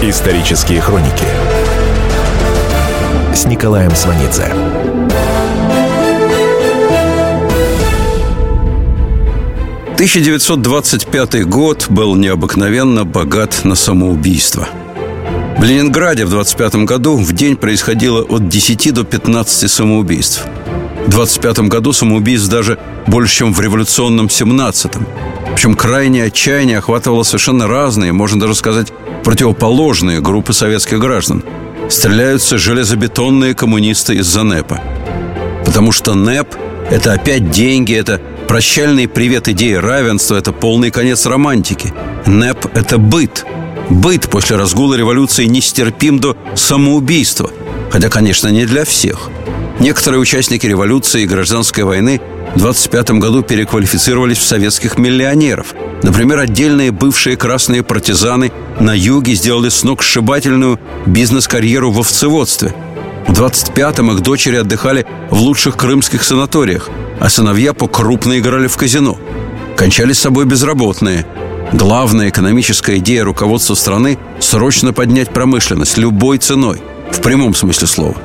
Исторические хроники с Николаем Сванидзе. «1925 год был необыкновенно богат на самоубийство. В Ленинграде в 25 году в день происходило от 10 до 15 самоубийств. В 25 году самоубийств даже больше, чем в революционном 17-м. Причем крайнее отчаяние охватывало совершенно разные, можно даже сказать, противоположные группы советских граждан. Стреляются железобетонные коммунисты из-за НЭПа. Потому что НЭП – это опять деньги, это прощальный привет идеи равенства, это полный конец романтики. НЭП – это быт. Быт после разгула революции нестерпим до самоубийства. Хотя, конечно, не для всех. Некоторые участники революции и гражданской войны в 25 году переквалифицировались в советских миллионеров. Например, отдельные бывшие красные партизаны на юге сделали сногсшибательную бизнес-карьеру в овцеводстве. В 25-м их дочери отдыхали в лучших крымских санаториях, а сыновья покрупно играли в казино. Кончали с собой безработные. Главная экономическая идея руководства страны – срочно поднять промышленность любой ценой, в прямом смысле слова.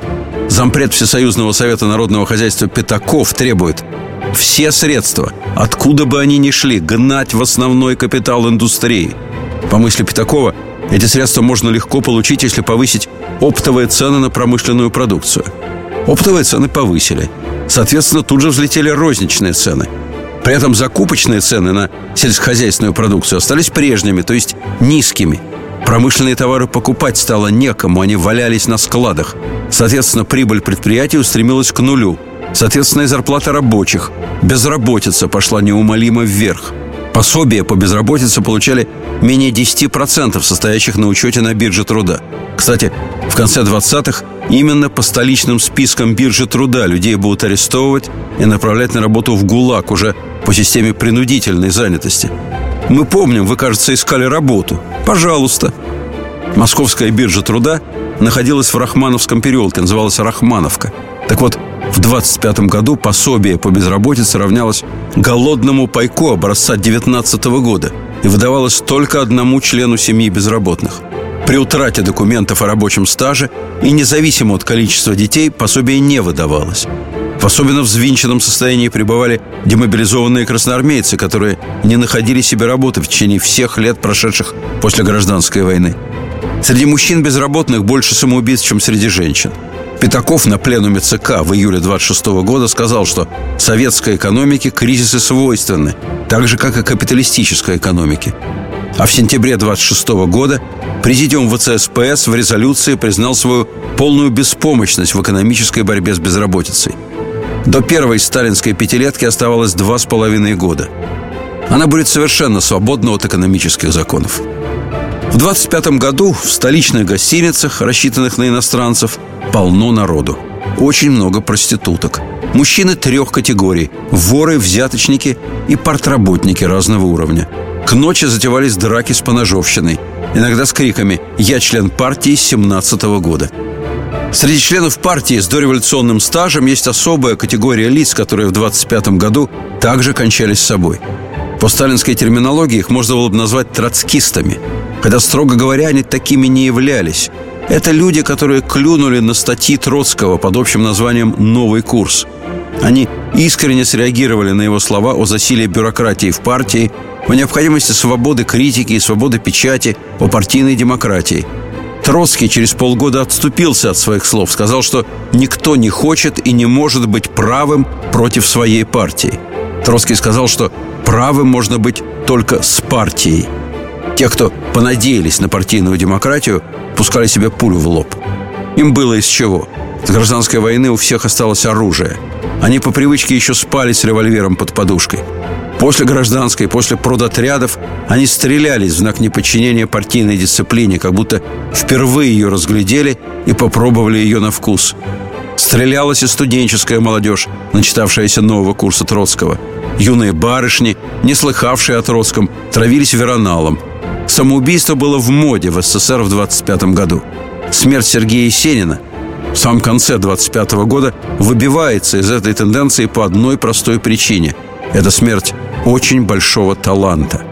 Зампред Всесоюзного совета народного хозяйства Пятаков требует все средства, откуда бы они ни шли, гнать в основной капитал индустрии. По мысли Пятакова, эти средства можно легко получить, если повысить оптовые цены на промышленную продукцию. Оптовые цены повысили. Соответственно, тут же взлетели розничные цены. При этом закупочные цены на сельскохозяйственную продукцию остались прежними, то есть низкими. Промышленные товары покупать стало некому, они валялись на складах. Соответственно, прибыль предприятий устремилась к нулю – Соответственно, и зарплата рабочих. Безработица пошла неумолимо вверх. Пособия по безработице получали менее 10% состоящих на учете на бирже труда. Кстати, в конце 20-х именно по столичным спискам биржи труда людей будут арестовывать и направлять на работу в ГУЛАГ уже по системе принудительной занятости. Мы помним, вы, кажется, искали работу. Пожалуйста. Московская биржа труда находилась в Рахмановском переулке, называлась Рахмановка. Так вот, в 25 году пособие по безработице равнялось голодному пайку образца 19 года и выдавалось только одному члену семьи безработных. При утрате документов о рабочем стаже и независимо от количества детей пособие не выдавалось. В особенно взвинченном состоянии пребывали демобилизованные красноармейцы, которые не находили себе работы в течение всех лет, прошедших после гражданской войны. Среди мужчин безработных больше самоубийств, чем среди женщин – Пятаков на пленуме ЦК в июле 26 года сказал, что советской экономике кризисы свойственны, так же, как и капиталистической экономике. А в сентябре 26 года Президиум ВЦСПС в резолюции признал свою полную беспомощность в экономической борьбе с безработицей. До первой сталинской пятилетки оставалось два с половиной года. Она будет совершенно свободна от экономических законов. В 25 году в столичных гостиницах, рассчитанных на иностранцев, полно народу. Очень много проституток. Мужчины трех категорий – воры, взяточники и портработники разного уровня. К ночи затевались драки с поножовщиной. Иногда с криками «Я член партии с 17 -го года». Среди членов партии с дореволюционным стажем есть особая категория лиц, которые в 25 году также кончались с собой. По сталинской терминологии их можно было бы назвать троцкистами – Хотя, строго говоря, они такими не являлись. Это люди, которые клюнули на статьи Троцкого под общим названием «Новый курс». Они искренне среагировали на его слова о засилии бюрократии в партии, о необходимости свободы критики и свободы печати, о партийной демократии. Троцкий через полгода отступился от своих слов, сказал, что никто не хочет и не может быть правым против своей партии. Троцкий сказал, что правым можно быть только с партией – те, кто понадеялись на партийную демократию, пускали себе пулю в лоб. Им было из чего. С гражданской войны у всех осталось оружие. Они по привычке еще спали с револьвером под подушкой. После гражданской, после продотрядов они стрелялись в знак неподчинения партийной дисциплине, как будто впервые ее разглядели и попробовали ее на вкус. Стрелялась и студенческая молодежь, начитавшаяся нового курса Троцкого. Юные барышни, не слыхавшие о Троцком, травились вероналом – Самоубийство было в моде в СССР в 25 году. Смерть Сергея Есенина в самом конце 25 года выбивается из этой тенденции по одной простой причине. Это смерть очень большого таланта.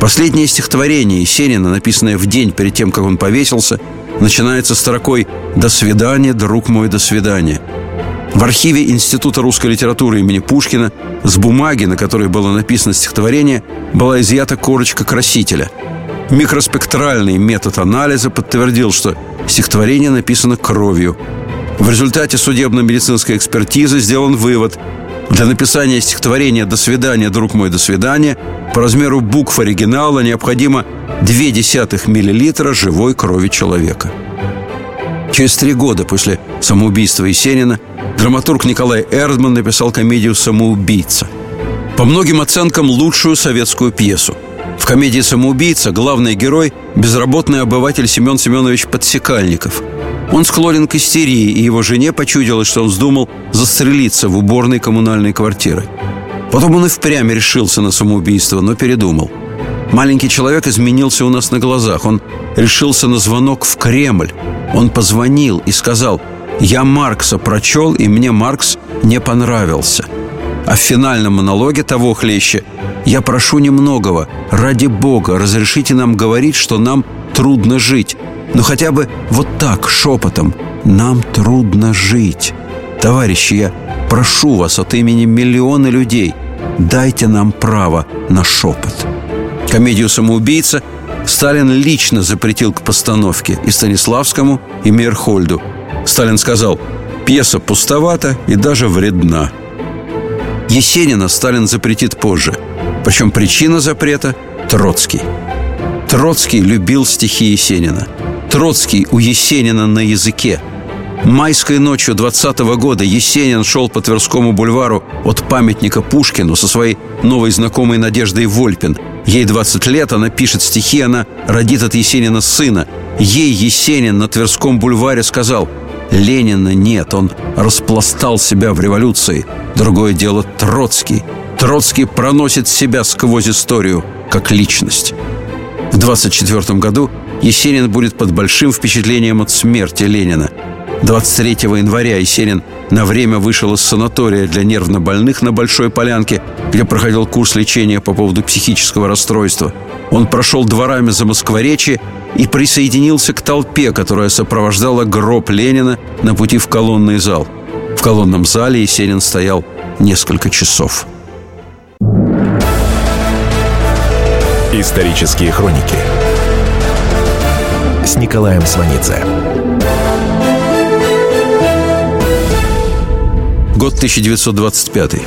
Последнее стихотворение Есенина, написанное в день перед тем, как он повесился, начинается строкой «До свидания, друг мой, до свидания». В архиве Института русской литературы имени Пушкина с бумаги, на которой было написано стихотворение, была изъята корочка красителя. Микроспектральный метод анализа подтвердил, что стихотворение написано кровью. В результате судебно-медицинской экспертизы сделан вывод – для написания стихотворения «До свидания, друг мой, до свидания» по размеру букв оригинала необходимо 0,2 миллилитра живой крови человека. Через три года после самоубийства Есенина драматург Николай Эрдман написал комедию «Самоубийца». По многим оценкам лучшую советскую пьесу. В комедии «Самоубийца» главный герой – безработный обыватель Семен Семенович Подсекальников – он склонен к истерии, и его жене почудилось, что он вздумал застрелиться в уборной коммунальной квартиры. Потом он и впрямь решился на самоубийство, но передумал. Маленький человек изменился у нас на глазах. Он решился на звонок в Кремль. Он позвонил и сказал, «Я Маркса прочел, и мне Маркс не понравился». А в финальном монологе того хлеще «Я прошу немногого, ради Бога, разрешите нам говорить, что нам трудно жить. Но хотя бы вот так, шепотом. Нам трудно жить. Товарищи, я прошу вас от имени миллиона людей, дайте нам право на шепот. Комедию «Самоубийца» Сталин лично запретил к постановке и Станиславскому, и Мейерхольду. Сталин сказал, пьеса пустовата и даже вредна. Есенина Сталин запретит позже. Причем причина запрета – Троцкий. Троцкий любил стихи Есенина – Троцкий у Есенина на языке. Майской ночью 20 -го года Есенин шел по Тверскому бульвару от памятника Пушкину со своей новой знакомой Надеждой Вольпин. Ей 20 лет, она пишет стихи, она родит от Есенина сына. Ей Есенин на Тверском бульваре сказал «Ленина нет, он распластал себя в революции. Другое дело Троцкий. Троцкий проносит себя сквозь историю, как личность». В 24 году Есенин будет под большим впечатлением от смерти Ленина. 23 января Есенин на время вышел из санатория для нервнобольных на Большой Полянке, где проходил курс лечения по поводу психического расстройства. Он прошел дворами за Москворечье и присоединился к толпе, которая сопровождала гроб Ленина на пути в колонный зал. В колонном зале Есенин стоял несколько часов. Исторические хроники с Николаем Сванидзе. Год 1925.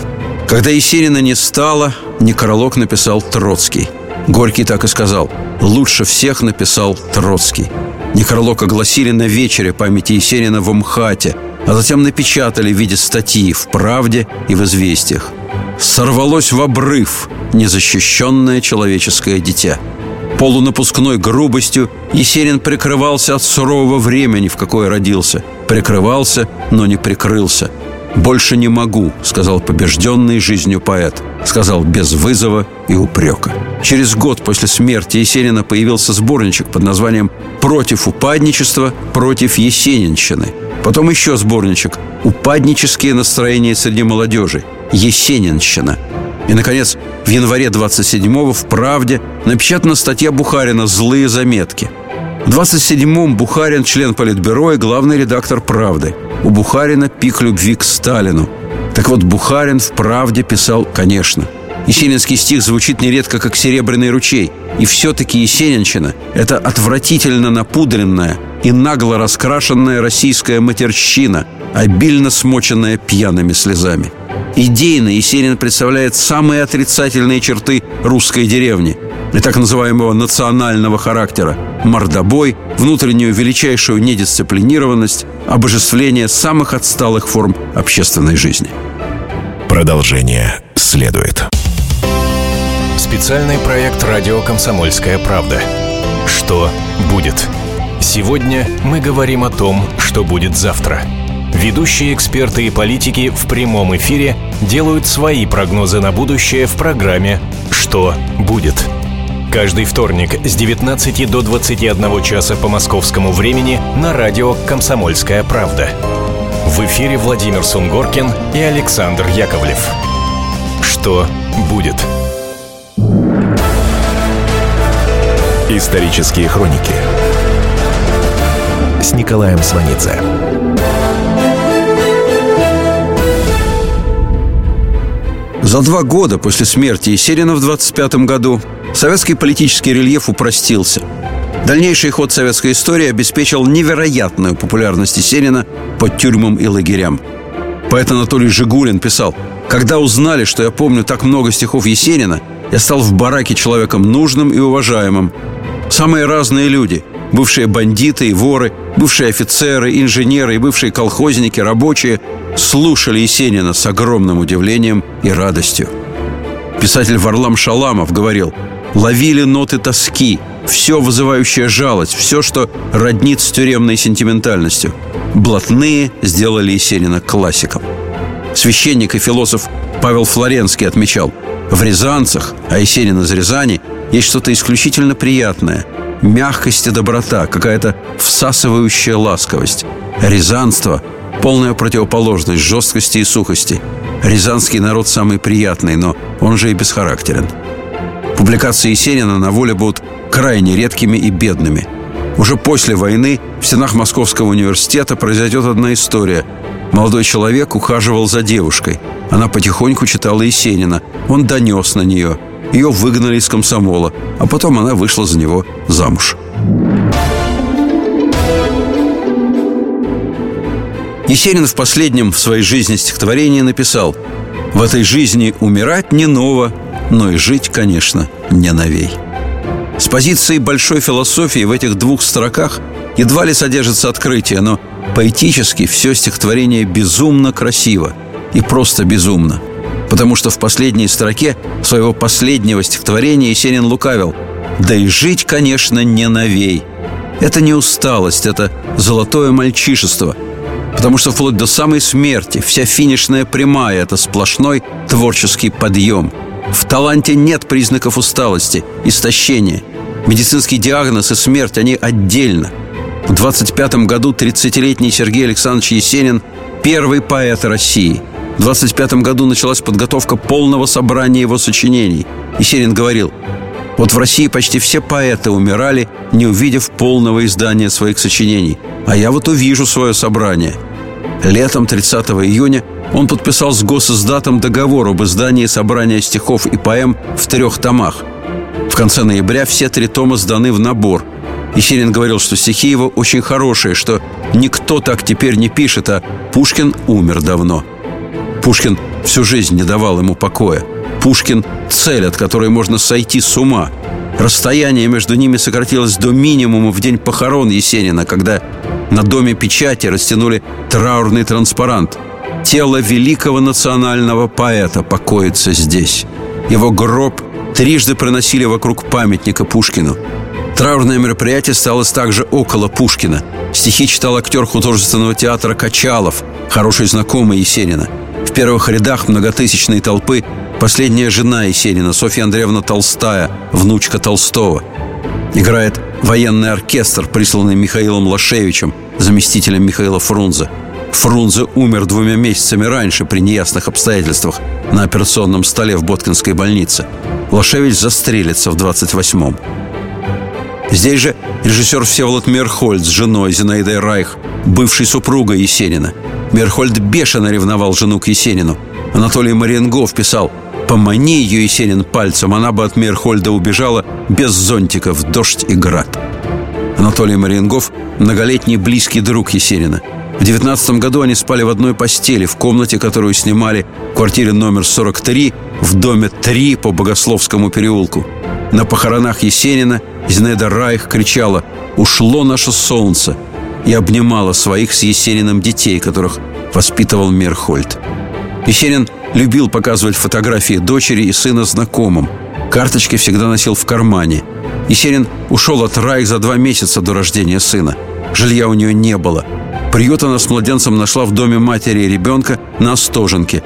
Когда Есенина не стало, некролог написал Троцкий. Горький так и сказал. Лучше всех написал Троцкий. Некролог огласили на вечере памяти Есенина в МХАТе, а затем напечатали в виде статьи в «Правде» и в «Известиях». Сорвалось в обрыв незащищенное человеческое дитя – полунапускной грубостью Есенин прикрывался от сурового времени, в какое родился. Прикрывался, но не прикрылся. «Больше не могу», — сказал побежденный жизнью поэт. Сказал без вызова и упрека. Через год после смерти Есенина появился сборничек под названием «Против упадничества, против есенинщины». Потом еще сборничек «Упаднические настроения среди молодежи. Есенинщина». И, наконец, в январе 27-го в «Правде» напечатана статья Бухарина «Злые заметки». В 27-м Бухарин – член Политбюро и главный редактор «Правды». У Бухарина пик любви к Сталину. Так вот, Бухарин в «Правде» писал «конечно». Есенинский стих звучит нередко как «серебряный ручей». И все-таки Есенинщина – это отвратительно напудренная и нагло раскрашенная российская матерщина, обильно смоченная пьяными слезами – Идейно Есенин представляет самые отрицательные черты русской деревни и так называемого национального характера – мордобой, внутреннюю величайшую недисциплинированность, обожествление самых отсталых форм общественной жизни. Продолжение следует. Специальный проект «Радио Комсомольская правда». Что будет? Сегодня мы говорим о том, что будет завтра – Ведущие эксперты и политики в прямом эфире делают свои прогнозы на будущее в программе «Что будет?». Каждый вторник с 19 до 21 часа по московскому времени на радио «Комсомольская правда». В эфире Владимир Сунгоркин и Александр Яковлев. Что будет? Исторические хроники с Николаем Сванидзе. За два года после смерти Есенина в 25 году советский политический рельеф упростился. Дальнейший ход советской истории обеспечил невероятную популярность Есенина под тюрьмам и лагерям. Поэт Анатолий Жигулин писал «Когда узнали, что я помню так много стихов Есенина, я стал в бараке человеком нужным и уважаемым. Самые разные люди – бывшие бандиты и воры, бывшие офицеры, инженеры и бывшие колхозники, рабочие – слушали Есенина с огромным удивлением и радостью. Писатель Варлам Шаламов говорил «Ловили ноты тоски, все вызывающее жалость, все, что роднит с тюремной сентиментальностью. Блатные сделали Есенина классиком». Священник и философ Павел Флоренский отмечал «В Рязанцах, а Есенин из Рязани, есть что-то исключительно приятное – мягкость и доброта, какая-то всасывающая ласковость. Рязанство Полная противоположность жесткости и сухости. Рязанский народ самый приятный, но он же и бесхарактерен. Публикации Есенина на воле будут крайне редкими и бедными. Уже после войны в стенах Московского университета произойдет одна история. Молодой человек ухаживал за девушкой. Она потихоньку читала Есенина. Он донес на нее. Ее выгнали из комсомола, а потом она вышла за него замуж. Есенин в последнем в своей жизни стихотворении написал «В этой жизни умирать не ново, но и жить, конечно, не новей». С позиции большой философии в этих двух строках едва ли содержится открытие, но поэтически все стихотворение безумно красиво и просто безумно. Потому что в последней строке своего последнего стихотворения Есенин лукавил «Да и жить, конечно, не новей». Это не усталость, это золотое мальчишество – Потому что вплоть до самой смерти вся финишная прямая – это сплошной творческий подъем. В таланте нет признаков усталости, истощения. Медицинский диагноз и смерть, они отдельно. В 25 году 30-летний Сергей Александрович Есенин – первый поэт России. В 25 году началась подготовка полного собрания его сочинений. Есенин говорил – вот в России почти все поэты умирали, не увидев полного издания своих сочинений. А я вот увижу свое собрание. Летом 30 июня он подписал с госиздатом договор об издании собрания стихов и поэм в трех томах. В конце ноября все три тома сданы в набор. Есенин говорил, что стихи его очень хорошие, что никто так теперь не пишет, а Пушкин умер давно. Пушкин всю жизнь не давал ему покоя. Пушкин – цель, от которой можно сойти с ума. Расстояние между ними сократилось до минимума в день похорон Есенина, когда на доме печати растянули траурный транспарант. Тело великого национального поэта покоится здесь. Его гроб трижды проносили вокруг памятника Пушкину. Траурное мероприятие стало также около Пушкина. Стихи читал актер художественного театра Качалов, хороший знакомый Есенина. В первых рядах многотысячной толпы Последняя жена Есенина, Софья Андреевна Толстая, внучка Толстого. Играет военный оркестр, присланный Михаилом Лашевичем, заместителем Михаила Фрунзе. Фрунзе умер двумя месяцами раньше при неясных обстоятельствах на операционном столе в Боткинской больнице. Лашевич застрелится в 28-м. Здесь же режиссер Всеволод Мерхольд с женой Зинаидой Райх, бывшей супругой Есенина. Мерхольд бешено ревновал жену к Есенину. Анатолий Мариенгов писал – Помани ее Есенин пальцем, она бы от Мейерхольда убежала без зонтиков, дождь и град. Анатолий Мариенгов – многолетний близкий друг Есенина. В 19 году они спали в одной постели в комнате, которую снимали в квартире номер 43 в доме 3 по Богословскому переулку. На похоронах Есенина Зинаида Райх кричала «Ушло наше солнце!» и обнимала своих с Есениным детей, которых воспитывал Мерхольд. Есенин любил показывать фотографии дочери и сына знакомым. Карточки всегда носил в кармане. Есенин ушел от Райх за два месяца до рождения сына. Жилья у нее не было. Приют она с младенцем нашла в доме матери и ребенка на Остоженке.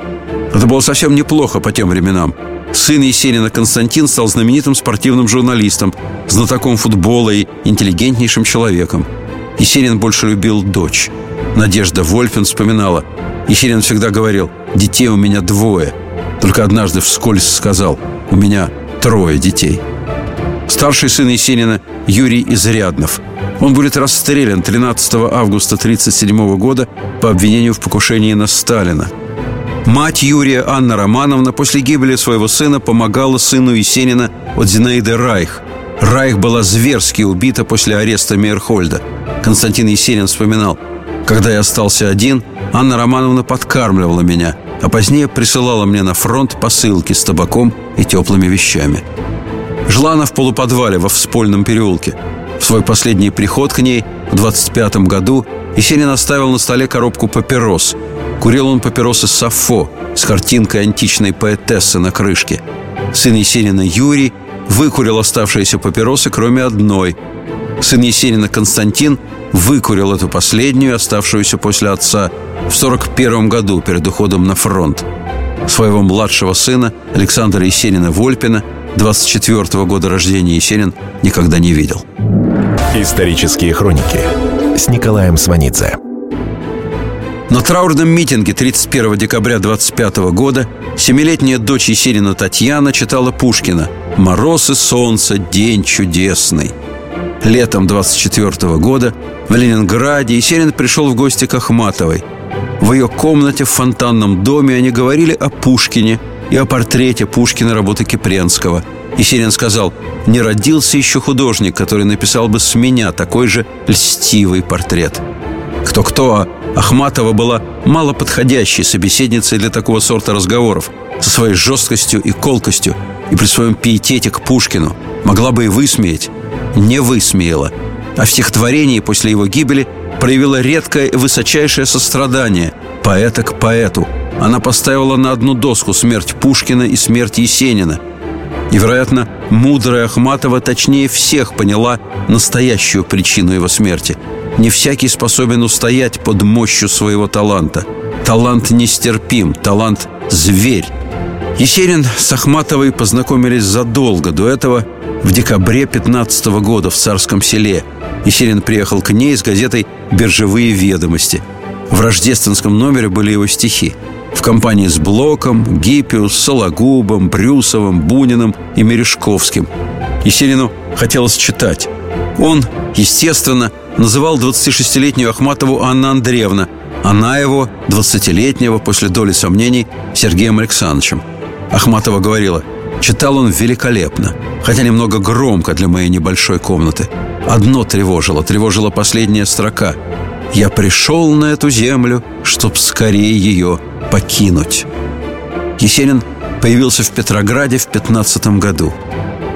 Это было совсем неплохо по тем временам. Сын Есенина Константин стал знаменитым спортивным журналистом, знатоком футбола и интеллигентнейшим человеком. Есенин больше любил дочь. Надежда Вольфин вспоминала – Есенин всегда говорил, детей у меня двое. Только однажды вскользь сказал, у меня трое детей. Старший сын Есенина Юрий Изряднов. Он будет расстрелян 13 августа 1937 года по обвинению в покушении на Сталина. Мать Юрия, Анна Романовна, после гибели своего сына помогала сыну Есенина от Зинаиды Райх. Райх была зверски убита после ареста Мейерхольда. Константин Есенин вспоминал, «Когда я остался один, Анна Романовна подкармливала меня, а позднее присылала мне на фронт посылки с табаком и теплыми вещами». Жила она в полуподвале во Вспольном переулке. В свой последний приход к ней в 25 году Есенин оставил на столе коробку папирос. Курил он папиросы Сафо с картинкой античной поэтессы на крышке. Сын Есенина Юрий выкурил оставшиеся папиросы, кроме одной. Сын Есенина Константин выкурил эту последнюю, оставшуюся после отца, в 41 году перед уходом на фронт. Своего младшего сына Александра Есенина Вольпина – 24 года рождения Есенин никогда не видел. Исторические хроники с Николаем Сванидзе. На траурном митинге 31 декабря 25 года семилетняя дочь Есенина Татьяна читала Пушкина «Мороз и солнце, день чудесный». Летом 24 года в Ленинграде Есенин пришел в гости к Ахматовой. В ее комнате в фонтанном доме они говорили о Пушкине – и о портрете Пушкина работы Кипренского. Есенин сказал, не родился еще художник, который написал бы с меня такой же льстивый портрет. Кто-кто, а Ахматова была малоподходящей собеседницей для такого сорта разговоров, со своей жесткостью и колкостью, и при своем пиетете к Пушкину. Могла бы и высмеять. Не высмеяла. А в стихотворении после его гибели проявила редкое и высочайшее сострадание поэта к поэту – она поставила на одну доску смерть Пушкина и смерть Есенина. И, вероятно, мудрая Ахматова точнее всех поняла настоящую причину его смерти. Не всякий способен устоять под мощью своего таланта. Талант нестерпим, талант – зверь. Есенин с Ахматовой познакомились задолго до этого, в декабре 15 года в Царском селе. Есенин приехал к ней с газетой «Биржевые ведомости». В рождественском номере были его стихи – в компании с Блоком, Гиппиус, Сологубом, Брюсовым, Буниным и Мережковским. Есенину хотелось читать. Он, естественно, называл 26-летнюю Ахматову Анна Андреевна, она его, 20-летнего, после доли сомнений, Сергеем Александровичем. Ахматова говорила, читал он великолепно, хотя немного громко для моей небольшой комнаты. Одно тревожило, тревожила последняя строка. «Я пришел на эту землю, чтоб скорее ее покинуть. Есенин появился в Петрограде в 15 году.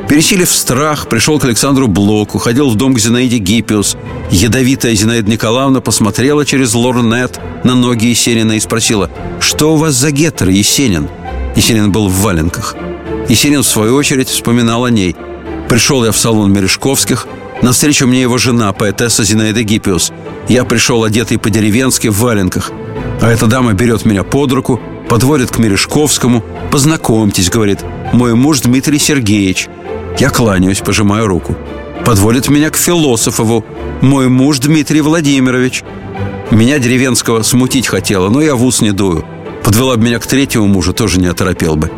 Пересилив страх, пришел к Александру Блоку, ходил в дом к Зинаиде Гиппиус. Ядовитая Зинаида Николаевна посмотрела через лорнет на ноги Есенина и спросила, «Что у вас за геттер, Есенин?» Есенин был в валенках. Есенин, в свою очередь, вспоминал о ней. «Пришел я в салон Мережковских, навстречу мне его жена, поэтесса Зинаида Гиппиус. Я пришел одетый по-деревенски в валенках. А эта дама берет меня под руку, подводит к Мережковскому. «Познакомьтесь», — говорит, — «мой муж Дмитрий Сергеевич». Я кланяюсь, пожимаю руку. Подводит меня к Философову. «Мой муж Дмитрий Владимирович». Меня деревенского смутить хотела, но я в ус не дую. Подвела бы меня к третьему мужу, тоже не оторопел бы.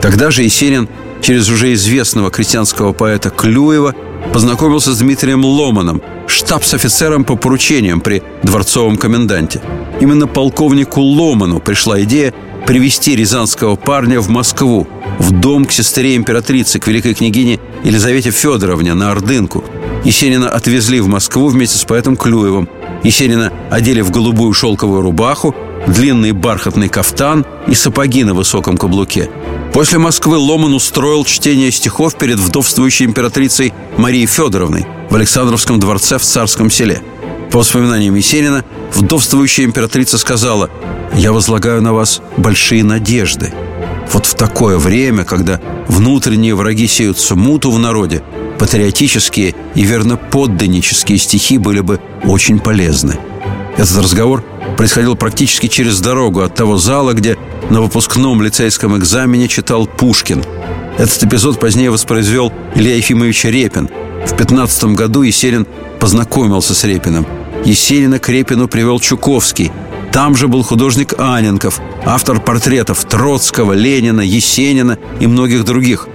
Тогда же Есенин через уже известного крестьянского поэта Клюева познакомился с Дмитрием Ломаном, штабс-офицером по поручениям при дворцовом коменданте. Именно полковнику Ломану пришла идея привести рязанского парня в Москву, в дом к сестре императрицы, к великой княгине Елизавете Федоровне на Ордынку. Есенина отвезли в Москву вместе с поэтом Клюевым. Есенина одели в голубую шелковую рубаху, длинный бархатный кафтан и сапоги на высоком каблуке. После Москвы Ломан устроил чтение стихов перед вдовствующей императрицей Марией Федоровной в Александровском дворце в Царском селе. По воспоминаниям Есенина, вдовствующая императрица сказала «Я возлагаю на вас большие надежды». Вот в такое время, когда внутренние враги сеют смуту в народе, патриотические и верноподданнические стихи были бы очень полезны. Этот разговор происходил практически через дорогу от того зала, где на выпускном лицейском экзамене читал Пушкин. Этот эпизод позднее воспроизвел Илья Ефимович Репин. В 15 году Есенин познакомился с Репиным. Есенина к Репину привел Чуковский. Там же был художник Аненков, автор портретов Троцкого, Ленина, Есенина и многих других.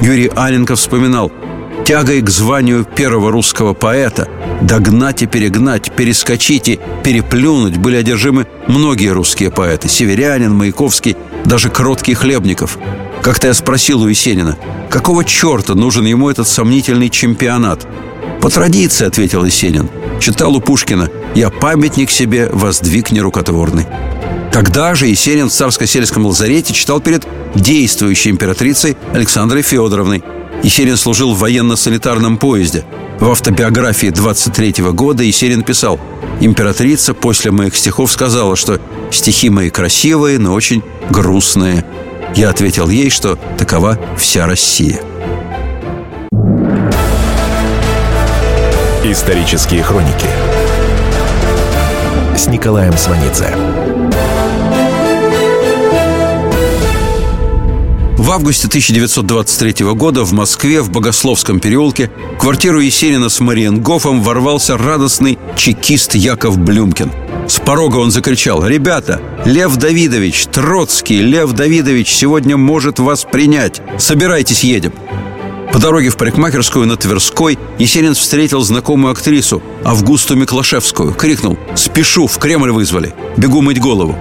Юрий Аненков вспоминал тягой к званию первого русского поэта, догнать и перегнать, перескочить и переплюнуть были одержимы многие русские поэты – Северянин, Маяковский, даже Кроткий Хлебников. Как-то я спросил у Есенина, какого черта нужен ему этот сомнительный чемпионат? «По традиции», — ответил Есенин. Читал у Пушкина «Я памятник себе воздвиг нерукотворный». Тогда же Есенин в царско-сельском лазарете читал перед действующей императрицей Александрой Федоровной. Есенин служил в военно-санитарном поезде. В автобиографии 23 -го года Есенин писал «Императрица после моих стихов сказала, что стихи мои красивые, но очень грустные. Я ответил ей, что такова вся Россия». Исторические хроники с Николаем Сванидзе. В августе 1923 года в Москве, в Богословском переулке, квартиру Есенина с Мариенгофом ворвался радостный чекист Яков Блюмкин. С порога он закричал «Ребята, Лев Давидович, Троцкий, Лев Давидович сегодня может вас принять. Собирайтесь, едем». По дороге в парикмахерскую на Тверской Есенин встретил знакомую актрису Августу Миклашевскую. Крикнул «Спешу, в Кремль вызвали! Бегу мыть голову!»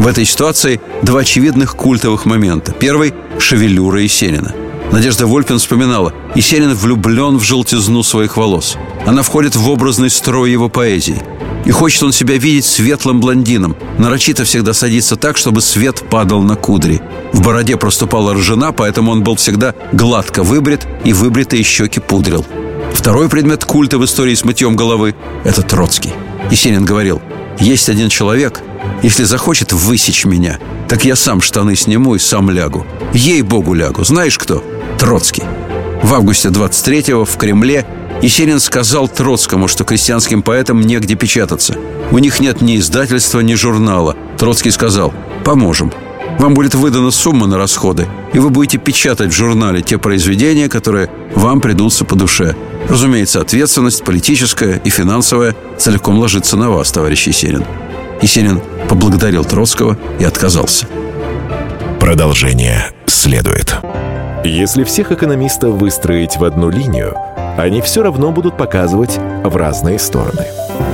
В этой ситуации два очевидных культовых момента. Первый – шевелюра Есенина. Надежда Вольпин вспоминала, Есенин влюблен в желтизну своих волос. Она входит в образный строй его поэзии. И хочет он себя видеть светлым блондином. Нарочито всегда садится так, чтобы свет падал на кудри. В бороде проступала ржана, поэтому он был всегда гладко выбрит и выбритые щеки пудрил. Второй предмет культа в истории с мытьем головы – это Троцкий. Есенин говорил, есть один человек, если захочет высечь меня, так я сам штаны сниму и сам лягу. Ей-богу лягу. Знаешь кто? Троцкий. В августе 23-го в Кремле Есенин сказал Троцкому, что крестьянским поэтам негде печататься. У них нет ни издательства, ни журнала. Троцкий сказал «Поможем». Вам будет выдана сумма на расходы, и вы будете печатать в журнале те произведения, которые вам придутся по душе. Разумеется, ответственность политическая и финансовая целиком ложится на вас, товарищ Есенин. Есенин поблагодарил Троцкого и отказался. Продолжение следует. Если всех экономистов выстроить в одну линию, они все равно будут показывать в разные стороны.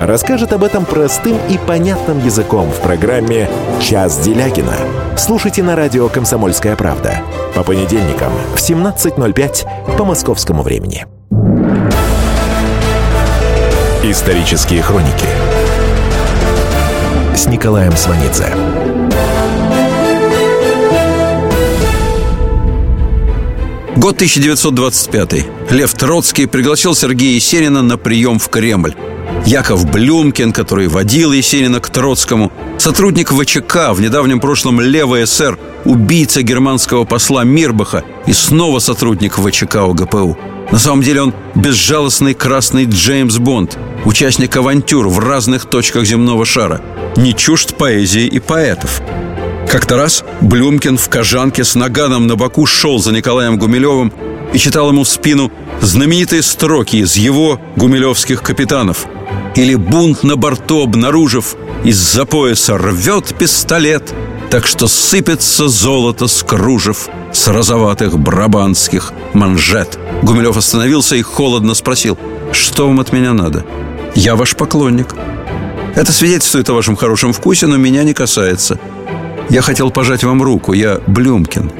расскажет об этом простым и понятным языком в программе «Час Делягина». Слушайте на радио «Комсомольская правда» по понедельникам в 17.05 по московскому времени. Исторические хроники с Николаем Сванидзе. Год 1925. Лев Троцкий пригласил Сергея Есенина на прием в Кремль. Яков Блюмкин, который водил Есенина к Троцкому, сотрудник ВЧК, в недавнем прошлом левый СР, убийца германского посла Мирбаха и снова сотрудник ВЧК ОГПУ. На самом деле он безжалостный красный Джеймс Бонд, участник авантюр в разных точках земного шара, не чужд поэзии и поэтов – как-то раз Блюмкин в кожанке с наганом на боку шел за Николаем Гумилевым и читал ему в спину знаменитые строки из его гумилевских капитанов. Или бунт на борту обнаружив, из-за пояса рвет пистолет, так что сыпется золото с кружев с розоватых брабанских манжет. Гумилев остановился и холодно спросил, что вам от меня надо? Я ваш поклонник. Это свидетельствует о вашем хорошем вкусе, но меня не касается. Я хотел пожать вам руку, я Блюмкин.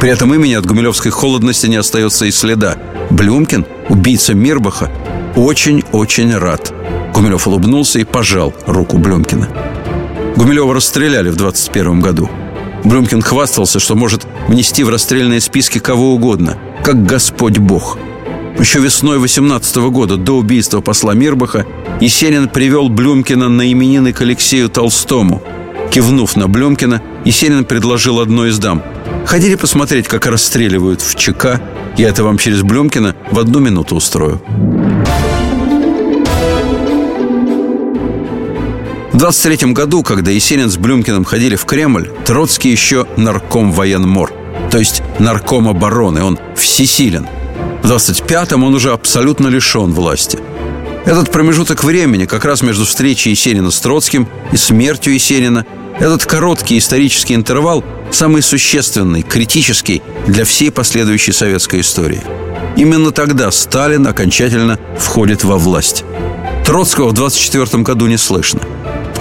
При этом имени от гумилевской холодности не остается и следа. Блюмкин, убийца Мирбаха, очень-очень рад. Гумилев улыбнулся и пожал руку Блюмкина. Гумилева расстреляли в 21 году. Блюмкин хвастался, что может внести в расстрельные списки кого угодно, как Господь Бог. Еще весной 18 года, до убийства посла Мирбаха, Есенин привел Блюмкина на именины к Алексею Толстому – Кивнув на Блемкина, Есенин предложил одной из дам. «Ходили посмотреть, как расстреливают в ЧК. Я это вам через Блемкина в одну минуту устрою». В 23 году, когда Есенин с Блюмкиным ходили в Кремль, Троцкий еще нарком военмор. то есть нарком обороны. Он всесилен. В 25-м он уже абсолютно лишен власти. Этот промежуток времени, как раз между встречей Есенина с Троцким и смертью Есенина, этот короткий исторический интервал самый существенный, критический для всей последующей советской истории. Именно тогда Сталин окончательно входит во власть. Троцкого в 24 году не слышно.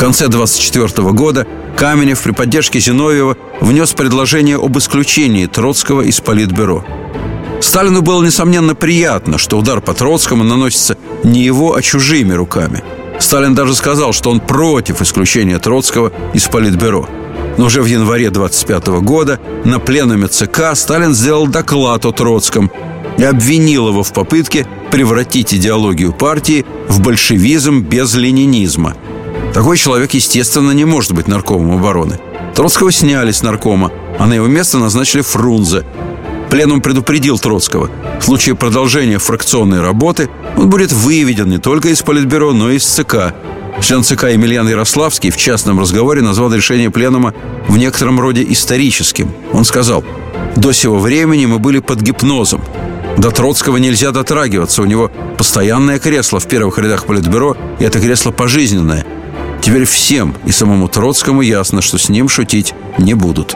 Конце 24 года Каменев при поддержке Зиновьева внес предложение об исключении Троцкого из Политбюро. Сталину было, несомненно, приятно, что удар по Троцкому наносится не его, а чужими руками. Сталин даже сказал, что он против исключения Троцкого из Политбюро. Но уже в январе 25 года на пленуме ЦК Сталин сделал доклад о Троцком и обвинил его в попытке превратить идеологию партии в большевизм без ленинизма. Такой человек, естественно, не может быть наркомом обороны. Троцкого сняли с наркома, а на его место назначили Фрунзе. Пленум предупредил Троцкого. В случае продолжения фракционной работы он будет выведен не только из Политбюро, но и из ЦК. Член ЦК Емельян Ярославский в частном разговоре назвал решение Пленума в некотором роде историческим. Он сказал, «До сего времени мы были под гипнозом. До Троцкого нельзя дотрагиваться. У него постоянное кресло в первых рядах Политбюро, и это кресло пожизненное. Теперь всем и самому Троцкому ясно, что с ним шутить не будут.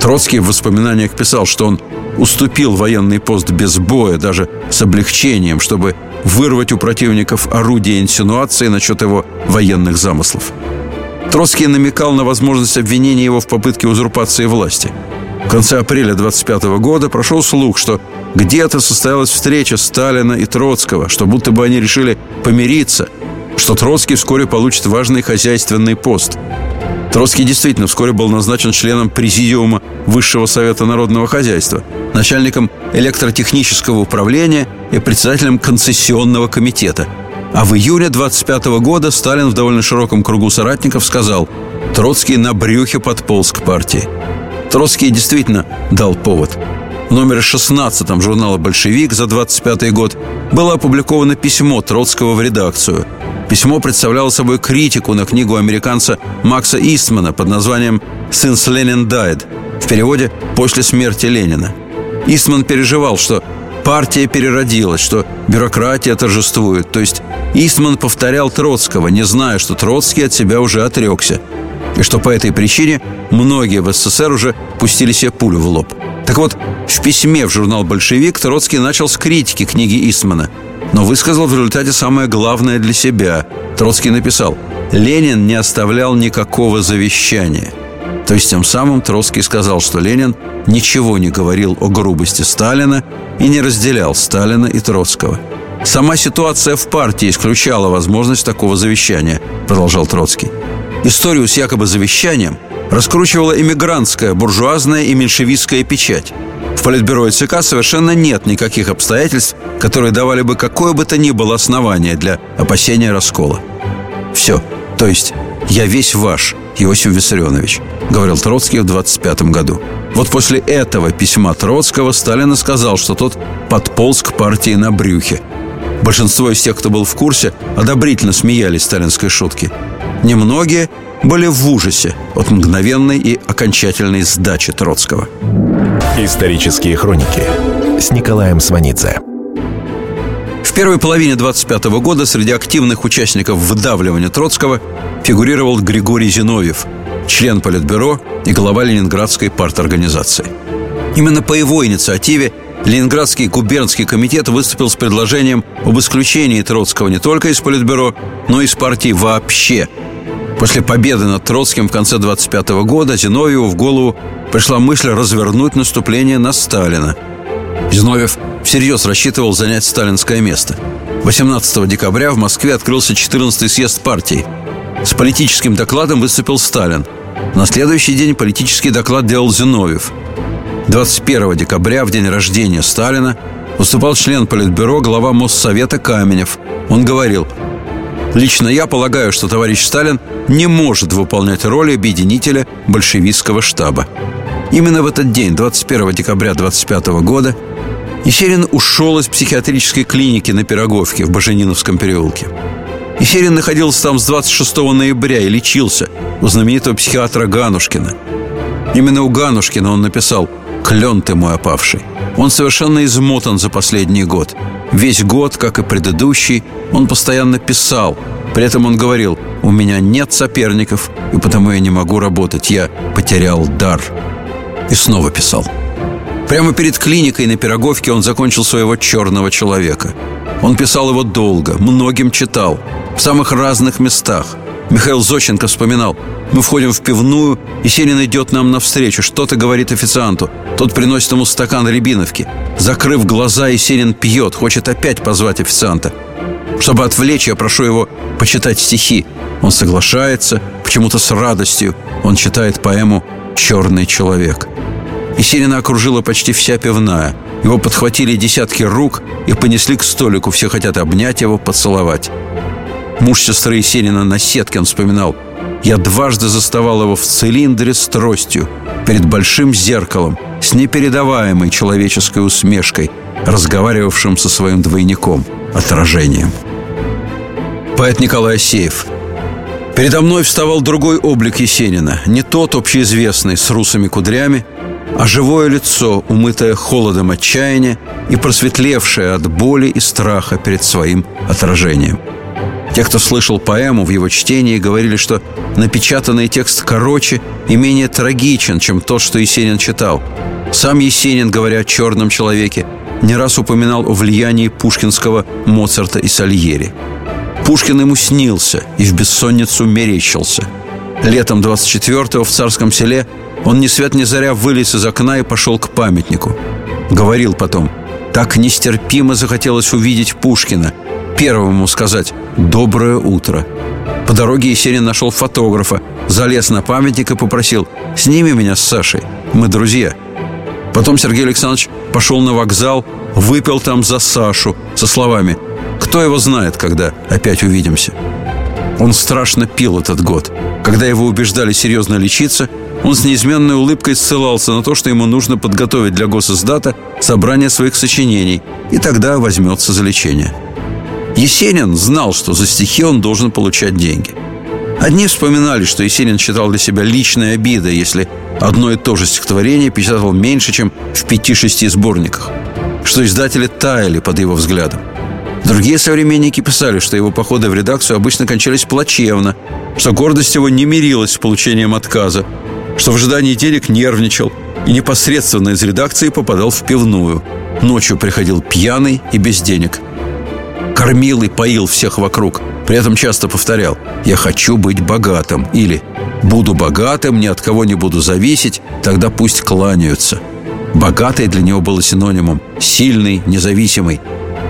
Троцкий в воспоминаниях писал, что он уступил военный пост без боя, даже с облегчением, чтобы вырвать у противников орудие инсинуации насчет его военных замыслов. Троцкий намекал на возможность обвинения его в попытке узурпации власти. В конце апреля 25 года прошел слух, что где-то состоялась встреча Сталина и Троцкого, что будто бы они решили помириться, что Троцкий вскоре получит важный хозяйственный пост. Троцкий действительно вскоре был назначен членом Президиума Высшего Совета Народного Хозяйства, начальником электротехнического управления и председателем концессионного комитета. А в июне 25 года Сталин в довольно широком кругу соратников сказал «Троцкий на брюхе подполз к партии». Троцкий действительно дал повод – номере 16 журнала «Большевик» за 25 год было опубликовано письмо Троцкого в редакцию. Письмо представляло собой критику на книгу американца Макса Истмана под названием «Since Lenin Died» в переводе «После смерти Ленина». Истман переживал, что партия переродилась, что бюрократия торжествует. То есть Истман повторял Троцкого, не зная, что Троцкий от себя уже отрекся. И что по этой причине многие в СССР уже пустили себе пулю в лоб – так вот, в письме в журнал «Большевик» Троцкий начал с критики книги Истмана, но высказал в результате самое главное для себя. Троцкий написал «Ленин не оставлял никакого завещания». То есть тем самым Троцкий сказал, что Ленин ничего не говорил о грубости Сталина и не разделял Сталина и Троцкого. Сама ситуация в партии исключала возможность такого завещания, продолжал Троцкий. Историю с якобы завещанием – раскручивала иммигрантская, буржуазная и меньшевистская печать. В Политбюро ЦК совершенно нет никаких обстоятельств, которые давали бы какое бы то ни было основание для опасения раскола. Все. То есть «я весь ваш», Иосиф Виссарионович, говорил Троцкий в 25 году. Вот после этого письма Троцкого Сталин сказал, что тот подполз к партии на брюхе. Большинство из тех, кто был в курсе, одобрительно смеялись сталинской шутки. Немногие были в ужасе от мгновенной и окончательной сдачи Троцкого. Исторические хроники с Николаем Сванидзе. В первой половине 25 года среди активных участников выдавливания Троцкого фигурировал Григорий Зиновьев, член Политбюро и глава Ленинградской парторганизации. Именно по его инициативе Ленинградский губернский комитет выступил с предложением об исключении Троцкого не только из Политбюро, но и из партии вообще – После победы над Троцким в конце 25 года Зиновьеву в голову пришла мысль развернуть наступление на Сталина. Зиновьев всерьез рассчитывал занять сталинское место. 18 декабря в Москве открылся 14-й съезд партии. С политическим докладом выступил Сталин. На следующий день политический доклад делал Зиновьев. 21 декабря, в день рождения Сталина, выступал член Политбюро, глава Моссовета Каменев. Он говорил – Лично я полагаю, что товарищ Сталин не может выполнять роль объединителя большевистского штаба. Именно в этот день, 21 декабря 25 года, Есенин ушел из психиатрической клиники на Пироговке в Бажениновском переулке. Есенин находился там с 26 ноября и лечился у знаменитого психиатра Ганушкина. Именно у Ганушкина он написал Клен ты мой опавший. Он совершенно измотан за последний год. Весь год, как и предыдущий, он постоянно писал. При этом он говорил, у меня нет соперников, и потому я не могу работать. Я потерял дар. И снова писал. Прямо перед клиникой на Пироговке он закончил своего черного человека. Он писал его долго, многим читал, в самых разных местах. Михаил Зощенко вспоминал, мы входим в пивную, и Сенин идет нам навстречу, что-то говорит официанту. Тот приносит ему стакан рябиновки. Закрыв глаза, Есенин пьет, хочет опять позвать официанта. Чтобы отвлечь, я прошу его почитать стихи. Он соглашается, почему-то с радостью. Он читает поэму «Черный человек». Есенина окружила почти вся пивная. Его подхватили десятки рук и понесли к столику. Все хотят обнять его, поцеловать. Муж сестры Есенина Насеткин вспоминал «Я дважды заставал его в цилиндре с тростью, перед большим зеркалом, с непередаваемой человеческой усмешкой, разговаривавшим со своим двойником, отражением». Поэт Николай Асеев – Передо мной вставал другой облик Есенина, не тот общеизвестный с русыми кудрями, а живое лицо, умытое холодом отчаяния и просветлевшее от боли и страха перед своим отражением. Те, кто слышал поэму в его чтении, говорили, что напечатанный текст короче и менее трагичен, чем тот, что Есенин читал. Сам Есенин, говоря о черном человеке, не раз упоминал о влиянии пушкинского Моцарта и Сальери. Пушкин ему снился и в бессонницу мерещился. Летом 24-го в Царском селе он ни свет ни заря вылез из окна и пошел к памятнику. Говорил потом, так нестерпимо захотелось увидеть Пушкина, первому сказать «доброе утро». По дороге Есенин нашел фотографа, залез на памятник и попросил «сними меня с Сашей, мы друзья». Потом Сергей Александрович пошел на вокзал, выпил там за Сашу со словами «Кто его знает, когда опять увидимся?» Он страшно пил этот год. Когда его убеждали серьезно лечиться, он с неизменной улыбкой ссылался на то, что ему нужно подготовить для госиздата собрание своих сочинений, и тогда возьмется за лечение. Есенин знал, что за стихи он должен получать деньги. Одни вспоминали, что Есенин считал для себя личной обидой, если одно и то же стихотворение печатал меньше, чем в пяти-шести сборниках, что издатели таяли под его взглядом. Другие современники писали, что его походы в редакцию обычно кончались плачевно, что гордость его не мирилась с получением отказа, что в ожидании денег нервничал и непосредственно из редакции попадал в пивную. Ночью приходил пьяный и без денег. Кормил и поил всех вокруг. При этом часто повторял «Я хочу быть богатым» или «Буду богатым, ни от кого не буду зависеть, тогда пусть кланяются». Богатый для него было синонимом «сильный, независимый».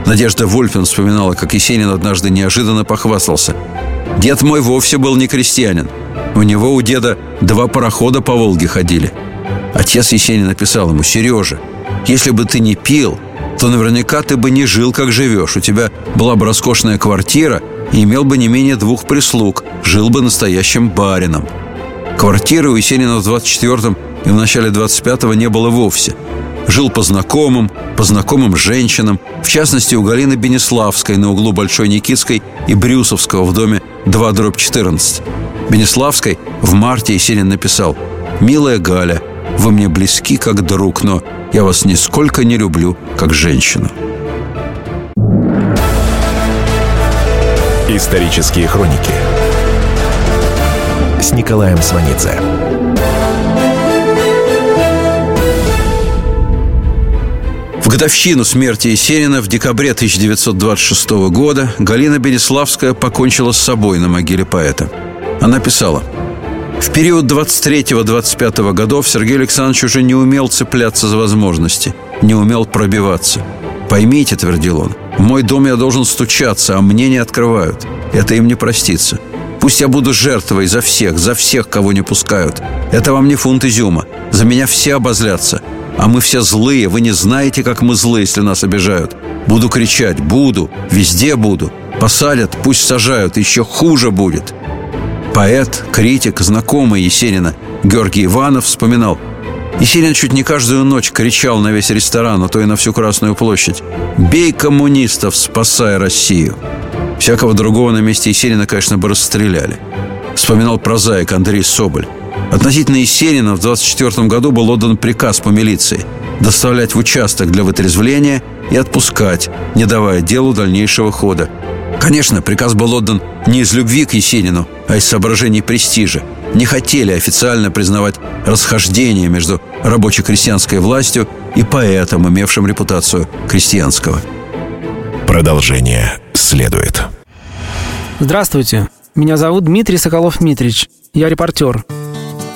Надежда Вольфин вспоминала, как Есенин однажды неожиданно похвастался. «Дед мой вовсе был не крестьянин. У него у деда два парохода по Волге ходили. Отец Есенин написал ему, «Сережа, если бы ты не пил, то наверняка ты бы не жил, как живешь. У тебя была бы роскошная квартира и имел бы не менее двух прислуг, жил бы настоящим барином». Квартиры у Есенина в 24-м и в начале 25-го не было вовсе. Жил по знакомым, по знакомым женщинам, в частности, у Галины Бенеславской на углу Большой Никитской и Брюсовского в доме 2 дробь 14. Бенеславской в марте Есенин написал «Милая Галя, вы мне близки как друг, но я вас нисколько не люблю как женщину». Исторические хроники с Николаем Сванидзе. В годовщину смерти Есенина в декабре 1926 года Галина Береславская покончила с собой на могиле поэта. Она писала в период 23-25 годов Сергей Александрович уже не умел цепляться за возможности, не умел пробиваться. «Поймите», — твердил он, — «в мой дом я должен стучаться, а мне не открывают. Это им не простится. Пусть я буду жертвой за всех, за всех, кого не пускают. Это вам не фунт изюма. За меня все обозлятся. А мы все злые, вы не знаете, как мы злые, если нас обижают. Буду кричать, буду, везде буду. Посадят, пусть сажают, еще хуже будет. Поэт, критик, знакомый Есенина Георгий Иванов вспоминал Есенин чуть не каждую ночь кричал на весь ресторан, а то и на всю Красную площадь «Бей коммунистов, спасай Россию!» Всякого другого на месте Есенина, конечно, бы расстреляли. Вспоминал прозаик Андрей Соболь. Относительно Есенина в 24 году был отдан приказ по милиции доставлять в участок для вытрезвления и отпускать, не давая делу дальнейшего хода. Конечно, приказ был отдан не из любви к Есенину, а из соображений престижа. Не хотели официально признавать расхождение между рабоче-крестьянской властью и поэтом, имевшим репутацию крестьянского. Продолжение следует. Здравствуйте. Меня зовут Дмитрий Соколов-Митрич. Я репортер.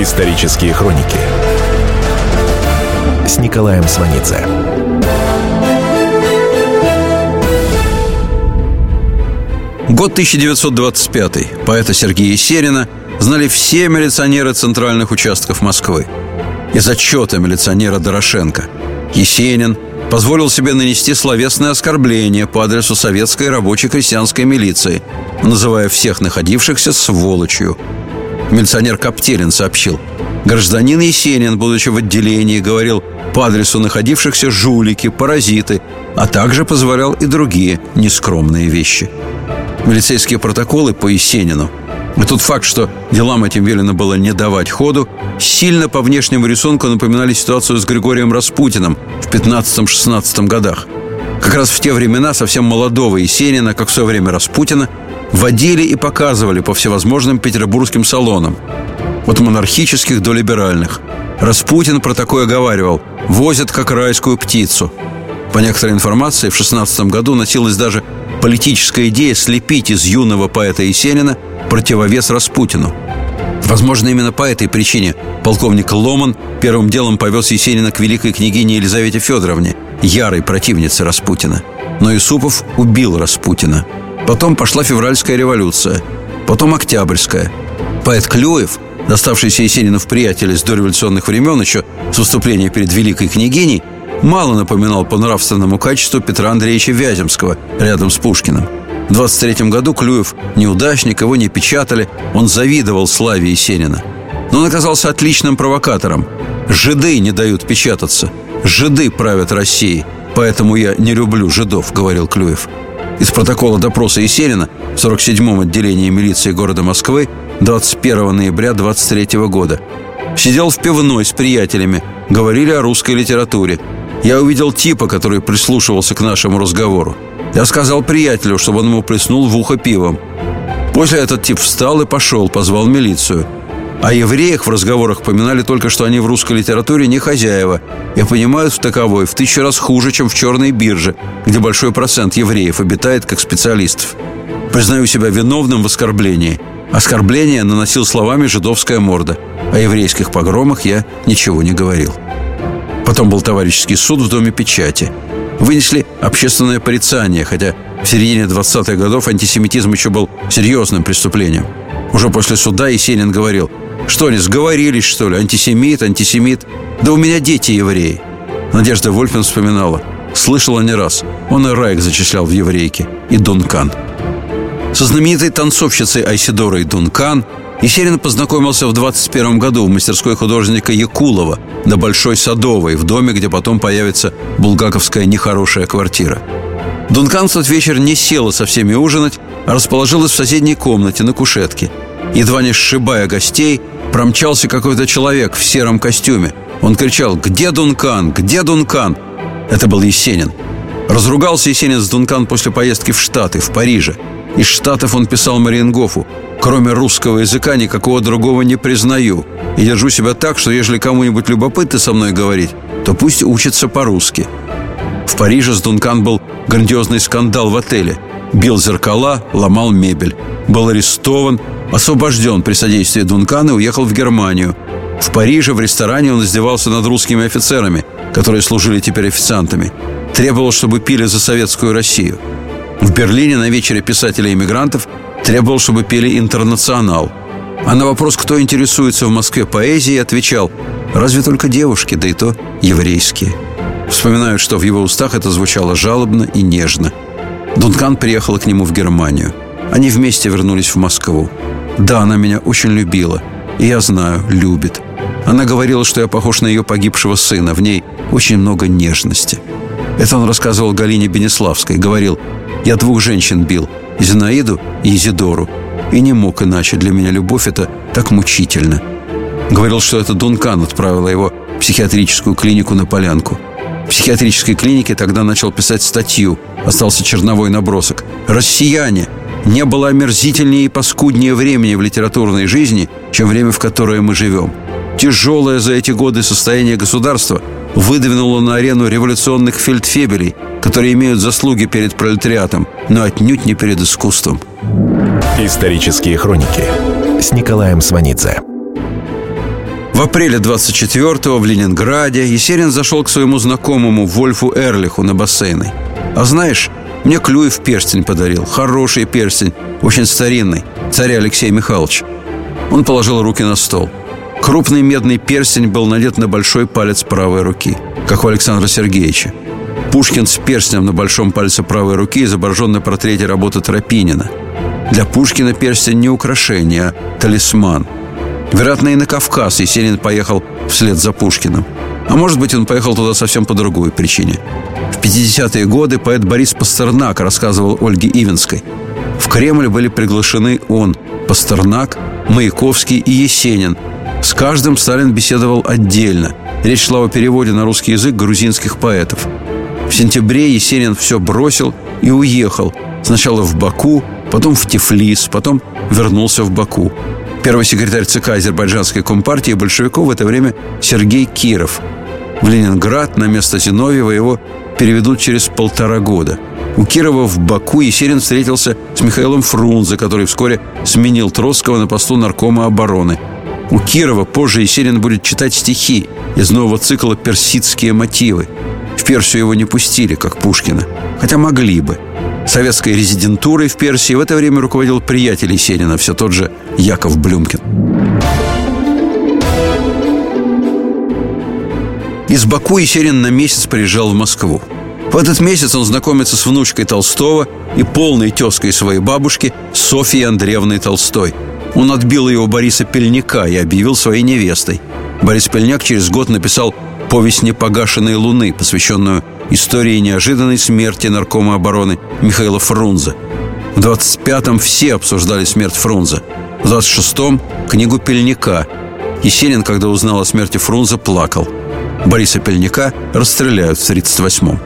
Исторические хроники с Николаем Сванидзе. Год 1925. Поэта Сергея Есенина знали все милиционеры центральных участков Москвы. Из отчета милиционера Дорошенко Есенин позволил себе нанести словесное оскорбление по адресу советской рабочей крестьянской милиции, называя всех находившихся сволочью – Милиционер Коптелин сообщил. Гражданин Есенин, будучи в отделении, говорил по адресу находившихся жулики, паразиты, а также позволял и другие нескромные вещи. Милицейские протоколы по Есенину и тот факт, что делам этим велено было не давать ходу, сильно по внешнему рисунку напоминали ситуацию с Григорием Распутиным в 15-16 годах. Как раз в те времена совсем молодого Есенина, как в свое время Распутина, водили и показывали по всевозможным петербургским салонам. От монархических до либеральных. Распутин про такое говаривал «возят как райскую птицу». По некоторой информации, в 16 году носилась даже политическая идея слепить из юного поэта Есенина противовес Распутину. Возможно, именно по этой причине полковник Ломан первым делом повез Есенина к великой княгине Елизавете Федоровне, ярой противнице Распутина. Но Юсупов убил Распутина – Потом пошла февральская революция. Потом октябрьская. Поэт Клюев, доставшийся Есенину в приятеле с дореволюционных времен, еще с выступления перед великой княгиней, мало напоминал по нравственному качеству Петра Андреевича Вяземского рядом с Пушкиным. В 23 году Клюев неудачник, его не печатали, он завидовал славе Есенина. Но он оказался отличным провокатором. «Жиды не дают печататься. Жиды правят Россией. Поэтому я не люблю жидов», — говорил Клюев из протокола допроса Есенина в 47-м отделении милиции города Москвы 21 ноября 23 года. Сидел в пивной с приятелями, говорили о русской литературе. Я увидел типа, который прислушивался к нашему разговору. Я сказал приятелю, чтобы он ему плеснул в ухо пивом. После этот тип встал и пошел, позвал милицию – о евреях в разговорах поминали только, что они в русской литературе не хозяева и понимают в таковой в тысячу раз хуже, чем в черной бирже, где большой процент евреев обитает как специалистов. Признаю себя виновным в оскорблении. Оскорбление наносил словами «жидовская морда». О еврейских погромах я ничего не говорил. Потом был товарищеский суд в Доме печати. Вынесли общественное порицание, хотя в середине 20-х годов антисемитизм еще был серьезным преступлением. Уже после суда Есенин говорил – что они, сговорились, что ли? Антисемит, антисемит. Да у меня дети евреи. Надежда Вольфин вспоминала. Слышала не раз. Он и Райк зачислял в еврейки. И Дункан. Со знаменитой танцовщицей Айсидорой Дункан Есенин познакомился в 21 году в мастерской художника Якулова на Большой Садовой, в доме, где потом появится булгаковская нехорошая квартира. Дункан в тот вечер не села со всеми ужинать, а расположилась в соседней комнате на кушетке. Едва не сшибая гостей, промчался какой-то человек в сером костюме. Он кричал «Где Дункан? Где Дункан?» Это был Есенин. Разругался Есенин с Дункан после поездки в Штаты, в Париже. Из Штатов он писал Мариенгофу «Кроме русского языка никакого другого не признаю. И держу себя так, что если кому-нибудь любопытно со мной говорить, то пусть учится по-русски». В Париже с Дункан был грандиозный скандал в отеле. Бил зеркала, ломал мебель. Был арестован, освобожден при содействии Дункана и уехал в Германию. В Париже в ресторане он издевался над русскими офицерами, которые служили теперь официантами. Требовал, чтобы пили за советскую Россию. В Берлине на вечере писателей-иммигрантов требовал, чтобы пели «Интернационал». А на вопрос, кто интересуется в Москве поэзией, отвечал «Разве только девушки, да и то еврейские». Вспоминают, что в его устах это звучало жалобно и нежно. Дункан приехала к нему в Германию. Они вместе вернулись в Москву. Да, она меня очень любила. И я знаю, любит. Она говорила, что я похож на ее погибшего сына. В ней очень много нежности. Это он рассказывал Галине Бенеславской. Говорил, я двух женщин бил. Зинаиду и Изидору. И не мог иначе. Для меня любовь – это так мучительно. Говорил, что это Дункан отправила его в психиатрическую клинику на Полянку. В психиатрической клинике тогда начал писать статью. Остался черновой набросок. «Россияне! Не было омерзительнее и паскуднее времени в литературной жизни, чем время, в которое мы живем. Тяжелое за эти годы состояние государства выдвинуло на арену революционных фельдфебелей, которые имеют заслуги перед пролетариатом, но отнюдь не перед искусством. Исторические хроники с Николаем Сванидзе. В апреле 24-го в Ленинграде Есенин зашел к своему знакомому Вольфу Эрлиху на бассейны. А знаешь, мне Клюев перстень подарил. Хороший перстень, очень старинный. Царя Алексея Михайловича. Он положил руки на стол. Крупный медный перстень был надет на большой палец правой руки, как у Александра Сергеевича. Пушкин с перстнем на большом пальце правой руки изображен на портрете работы Тропинина. Для Пушкина перстень не украшение, а талисман – Вероятно, и на Кавказ Есенин поехал вслед за Пушкиным. А может быть, он поехал туда совсем по другой причине. В 50-е годы поэт Борис Пастернак рассказывал Ольге Ивенской. В Кремль были приглашены он, Пастернак, Маяковский и Есенин. С каждым Сталин беседовал отдельно. Речь шла о переводе на русский язык грузинских поэтов. В сентябре Есенин все бросил и уехал. Сначала в Баку, потом в Тифлис, потом вернулся в Баку. Первый секретарь ЦК Азербайджанской компартии большевиков в это время Сергей Киров. В Ленинград на место Зиновьева его переведут через полтора года. У Кирова в Баку Есенин встретился с Михаилом Фрунзе, который вскоре сменил Троцкого на посту наркома обороны. У Кирова позже Есенин будет читать стихи из нового цикла «Персидские мотивы». В Персию его не пустили, как Пушкина. Хотя могли бы – советской резидентурой в Персии в это время руководил приятель Есенина, все тот же Яков Блюмкин. Из Баку Есенин на месяц приезжал в Москву. В этот месяц он знакомится с внучкой Толстого и полной тезкой своей бабушки Софьей Андреевной Толстой. Он отбил ее у Бориса Пельника и объявил своей невестой. Борис Пельняк через год написал «Повесть непогашенной луны», посвященную истории неожиданной смерти наркома обороны Михаила Фрунзе. В 25-м все обсуждали смерть Фрунзе. В 26-м – книгу Пельника. Есенин, когда узнал о смерти Фрунзе, плакал. Бориса Пельника расстреляют в 38-м.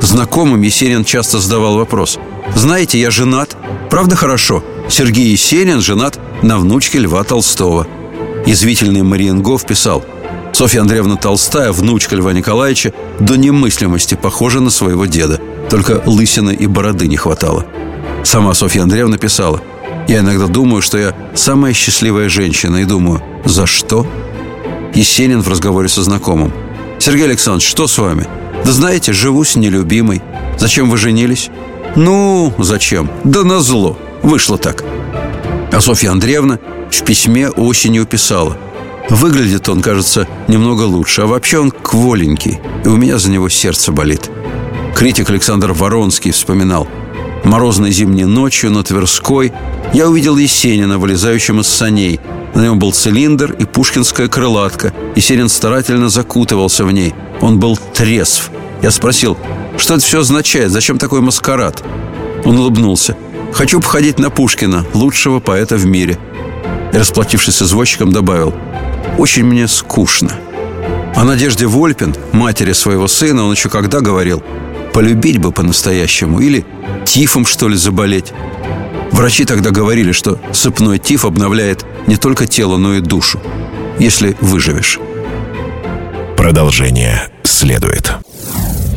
Знакомым Есенин часто задавал вопрос. «Знаете, я женат. Правда хорошо? Сергей Есенин женат на внучке Льва Толстого». Язвительный Мариенгов писал – Софья Андреевна Толстая, внучка Льва Николаевича, до немыслимости похожа на своего деда. Только лысины и бороды не хватало. Сама Софья Андреевна писала, «Я иногда думаю, что я самая счастливая женщина, и думаю, за что?» Есенин в разговоре со знакомым. «Сергей Александрович, что с вами?» «Да знаете, живу с нелюбимой. Зачем вы женились?» «Ну, зачем? Да на зло. Вышло так». А Софья Андреевна в письме осенью писала – Выглядит он, кажется, немного лучше, а вообще он кволенький, и у меня за него сердце болит. Критик Александр Воронский вспоминал. Морозной зимней ночью на Тверской я увидел Есенина, вылезающим из саней. На нем был цилиндр и пушкинская крылатка. Есенин старательно закутывался в ней. Он был трезв. Я спросил, что это все означает, зачем такой маскарад? Он улыбнулся. «Хочу походить на Пушкина, лучшего поэта в мире». И, расплатившись с извозчиком, добавил – очень мне скучно. О Надежде Вольпин, матери своего сына, он еще когда говорил, полюбить бы по-настоящему или тифом, что ли, заболеть. Врачи тогда говорили, что сыпной тиф обновляет не только тело, но и душу, если выживешь. Продолжение следует.